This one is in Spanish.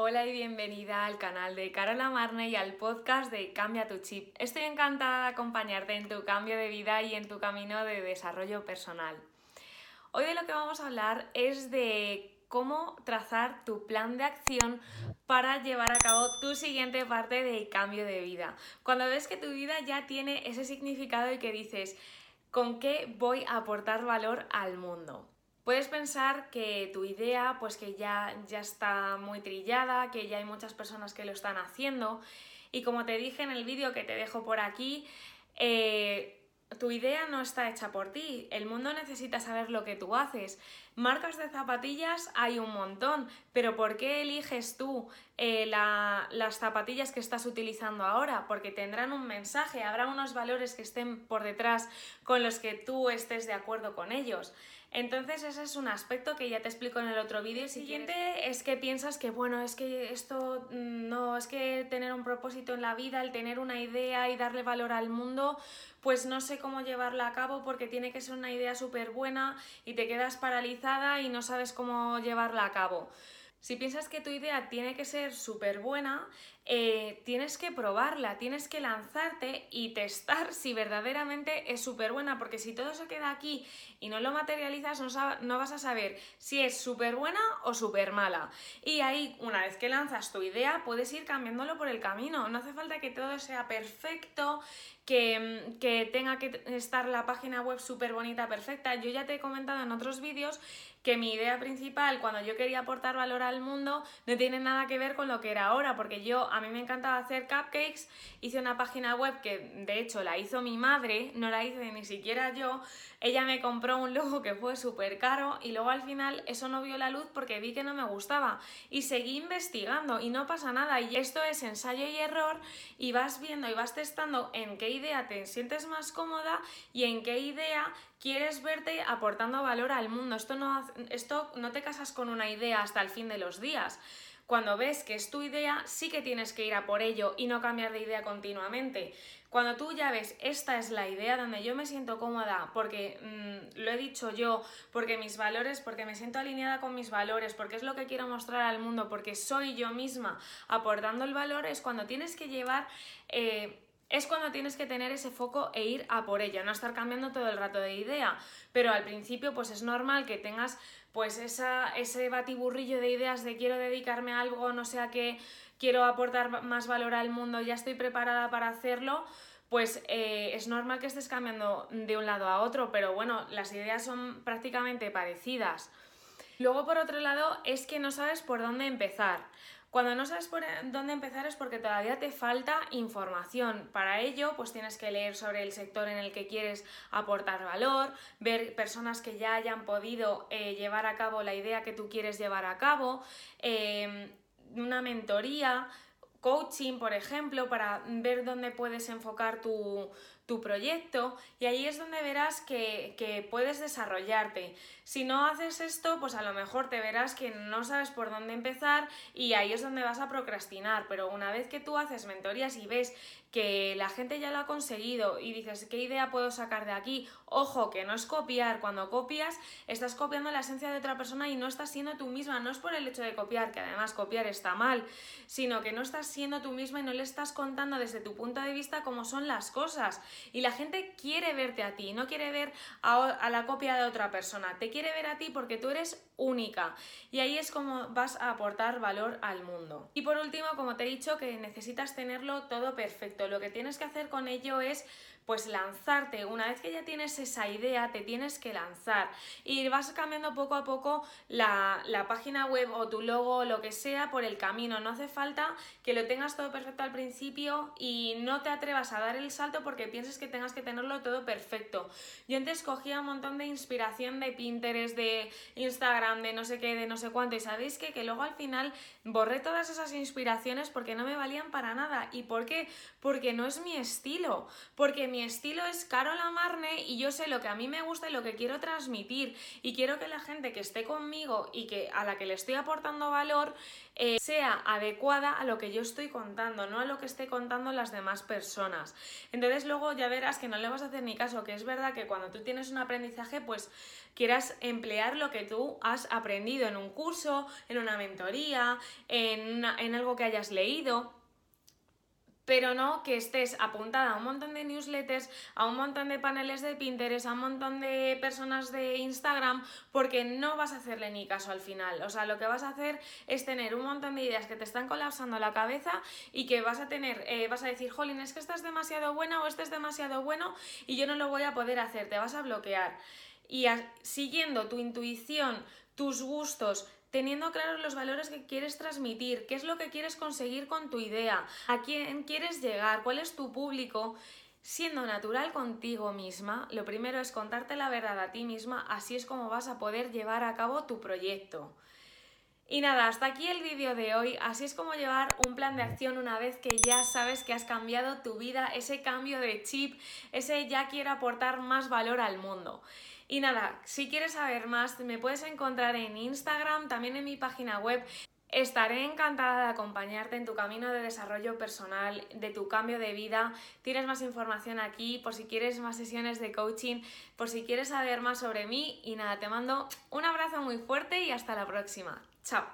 Hola y bienvenida al canal de Carola Marne y al podcast de Cambia tu chip. Estoy encantada de acompañarte en tu cambio de vida y en tu camino de desarrollo personal. Hoy de lo que vamos a hablar es de cómo trazar tu plan de acción para llevar a cabo tu siguiente parte de cambio de vida. Cuando ves que tu vida ya tiene ese significado y que dices, ¿con qué voy a aportar valor al mundo? Puedes pensar que tu idea pues que ya, ya está muy trillada, que ya hay muchas personas que lo están haciendo y como te dije en el vídeo que te dejo por aquí, eh, tu idea no está hecha por ti, el mundo necesita saber lo que tú haces. Marcas de zapatillas hay un montón, pero ¿por qué eliges tú eh, las zapatillas que estás utilizando ahora? Porque tendrán un mensaje, habrá unos valores que estén por detrás con los que tú estés de acuerdo con ellos. Entonces ese es un aspecto que ya te explico en el otro vídeo. El siguiente es que piensas que, bueno, es que esto mm, no, es que tener un propósito en la vida, el tener una idea y darle valor al mundo, pues no sé cómo llevarla a cabo porque tiene que ser una idea súper buena y te quedas paralizada y no sabes cómo llevarla a cabo. Si piensas que tu idea tiene que ser súper buena, eh, tienes que probarla, tienes que lanzarte y testar si verdaderamente es súper buena, porque si todo se queda aquí y no lo materializas, no, vas a saber si es súper buena o súper mala. Y ahí, una vez que lanzas tu idea, puedes ir cambiándolo por el camino. No hace falta que todo sea perfecto, que, que tenga que estar la página web súper bonita, perfecta. Yo ya te he comentado en otros vídeos que mi idea principal cuando yo quería aportar valor al mundo no tiene nada que ver con lo que era ahora, porque yo a mí me encantaba hacer cupcakes, hice una página web que de hecho la hizo mi madre, no la hice ni siquiera yo, ella me compró un logo que fue súper caro y luego al final eso no vio la luz porque vi que no me gustaba y seguí investigando y no pasa nada y esto es ensayo y error y vas viendo y vas testando en qué idea te sientes más cómoda y en qué idea quieres verte aportando valor al mundo. Esto no, esto no te casas con una idea hasta el fin de los días. Cuando ves que es tu idea, sí que tienes que ir a por ello y no cambiar de idea continuamente. Cuando tú ya ves, esta es la idea donde yo me siento cómoda, porque mm, lo he dicho yo, porque mis valores, porque me siento alineada con mis valores, porque es lo que quiero mostrar al mundo, porque soy yo misma aportando el valor, es cuando tienes que llevar... Eh, es cuando tienes que tener ese foco e ir a por ello, no estar cambiando todo el rato de idea. Pero al principio, pues es normal que tengas pues esa, ese batiburrillo de ideas de quiero dedicarme a algo, no sé a qué, quiero aportar más valor al mundo, ya estoy preparada para hacerlo. Pues eh, es normal que estés cambiando de un lado a otro, pero bueno, las ideas son prácticamente parecidas. Luego, por otro lado, es que no sabes por dónde empezar. Cuando no sabes por dónde empezar es porque todavía te falta información. Para ello, pues tienes que leer sobre el sector en el que quieres aportar valor, ver personas que ya hayan podido eh, llevar a cabo la idea que tú quieres llevar a cabo, eh, una mentoría, coaching, por ejemplo, para ver dónde puedes enfocar tu, tu proyecto y ahí es donde verás que, que, puedes desarrollarte. Si no haces esto, pues a lo mejor te verás que no sabes por dónde empezar y ahí es donde vas a procrastinar, pero una vez que tú haces mentorías y ves que la gente ya lo ha conseguido y dices, ¿qué idea puedo sacar de aquí? Ojo, que no es copiar, cuando copias estás copiando la esencia de otra persona y no estás siendo tú misma, no es por el hecho de copiar, que además copiar está mal, sino que no estás siendo tú misma y no le estás contando desde tu punto de vista cómo son las cosas. Y la gente quiere verte a ti, no quiere ver a, la copia de otra persona, te quiere ver a ti porque tú eres única y ahí es como vas a aportar valor al mundo. Y por último, como te he dicho, que necesitas tenerlo todo perfecto. Lo que tienes que hacer con ello es pues lanzarte. Una vez que ya tienes esa idea, te tienes que lanzar. Y vas cambiando poco a poco la, la página web o tu logo o lo que sea por el camino. No hace falta que lo tengas todo perfecto al principio y no te atrevas a dar el salto porque pienses que tengas que tenerlo todo perfecto. Yo antes cogía un montón de inspiración de Pinterest, de Instagram, de no sé qué, de no sé cuánto. Y sabéis que, luego al final borré todas esas inspiraciones porque no me valían para nada. ¿Y por qué? Porque no es mi estilo. Porque mi mi estilo es Carola Marne y yo sé lo que a mí me gusta y lo que quiero transmitir y quiero que la gente que esté conmigo y que a la que le estoy aportando valor eh, sea adecuada a lo que yo estoy contando, no a lo que esté contando las demás personas. Entonces luego ya verás que no le vas a hacer ni caso, que es verdad que cuando tú tienes un aprendizaje pues quieras emplear lo que tú has aprendido en un curso, en una mentoría, en, en algo que hayas leído pero no que estés apuntada a un montón de newsletters, a un montón de paneles de Pinterest, a un montón de personas de Instagram, porque no vas a hacerle ni caso al final. O sea, lo que vas a hacer es tener un montón de ideas que te están colapsando la cabeza y que vas a tener, eh, vas a decir, jolín, es que esta es demasiado buena o este es demasiado bueno y yo no lo voy a poder hacer, te vas a bloquear. Y siguiendo tu intuición, tus gustos, teniendo claros los valores que quieres transmitir, qué es lo que quieres conseguir con tu idea, a quién quieres llegar, cuál es tu público. Siendo natural contigo misma, lo primero es contarte la verdad a ti misma, así es como vas a poder llevar a cabo tu proyecto. Y nada, hasta aquí el vídeo de hoy. Así es como llevar un plan de acción una vez que ya sabes que has cambiado tu vida, ese cambio de chip, ese ya quiero aportar más valor al mundo. Y nada, si quieres saber más, me puedes encontrar en Instagram, también en mi página web. Estaré encantada de acompañarte en tu camino de desarrollo personal, de tu cambio de vida. Tienes más información aquí por si quieres más sesiones de coaching, por si quieres saber más sobre mí. Y nada, te mando un abrazo muy fuerte y hasta la próxima. Chao.